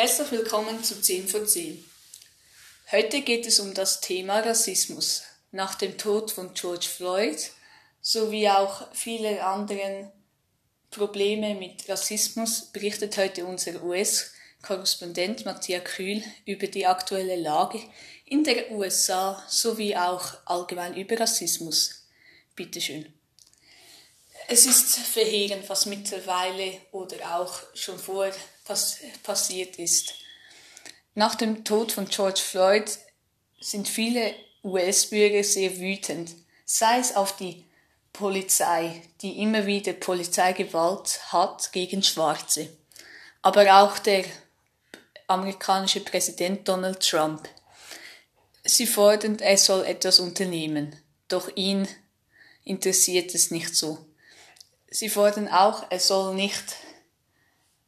Herzlich willkommen zu 10 von 10. Heute geht es um das Thema Rassismus. Nach dem Tod von George Floyd sowie auch viele anderen Probleme mit Rassismus berichtet heute unser US-Korrespondent Matthias Kühl über die aktuelle Lage in der USA sowie auch allgemein über Rassismus. Bitte schön. Es ist verheerend, was mittlerweile oder auch schon vorher pass passiert ist. Nach dem Tod von George Floyd sind viele US-Bürger sehr wütend, sei es auf die Polizei, die immer wieder Polizeigewalt hat gegen Schwarze, aber auch der amerikanische Präsident Donald Trump. Sie fordern, er soll etwas unternehmen, doch ihn interessiert es nicht so. Sie fordern auch, er soll nicht,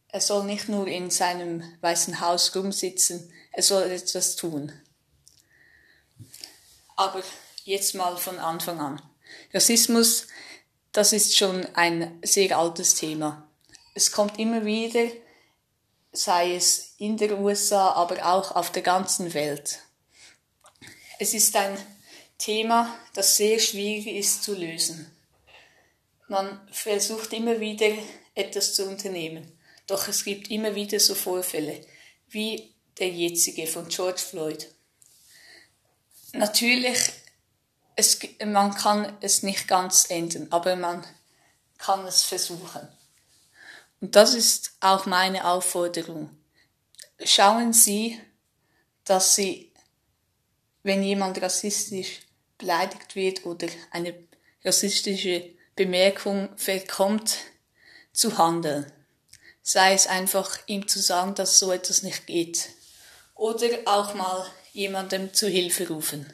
er soll nicht nur in seinem Weißen Haus rumsitzen, er soll etwas tun. Aber jetzt mal von Anfang an. Rassismus, das ist schon ein sehr altes Thema. Es kommt immer wieder, sei es in der USA, aber auch auf der ganzen Welt. Es ist ein Thema, das sehr schwierig ist zu lösen. Man versucht immer wieder etwas zu unternehmen, doch es gibt immer wieder so Vorfälle, wie der jetzige von George Floyd. Natürlich, es, man kann es nicht ganz ändern, aber man kann es versuchen. Und das ist auch meine Aufforderung. Schauen Sie, dass Sie, wenn jemand rassistisch beleidigt wird oder eine rassistische Bemerkung verkommt, zu handeln. Sei es einfach ihm zu sagen, dass so etwas nicht geht. Oder auch mal jemandem zu Hilfe rufen.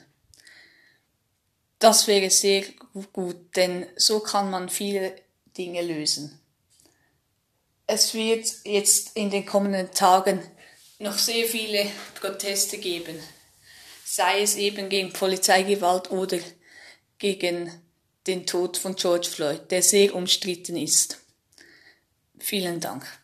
Das wäre sehr gut, denn so kann man viele Dinge lösen. Es wird jetzt in den kommenden Tagen noch sehr viele Proteste geben, sei es eben gegen Polizeigewalt oder gegen den Tod von George Floyd, der sehr umstritten ist. Vielen Dank.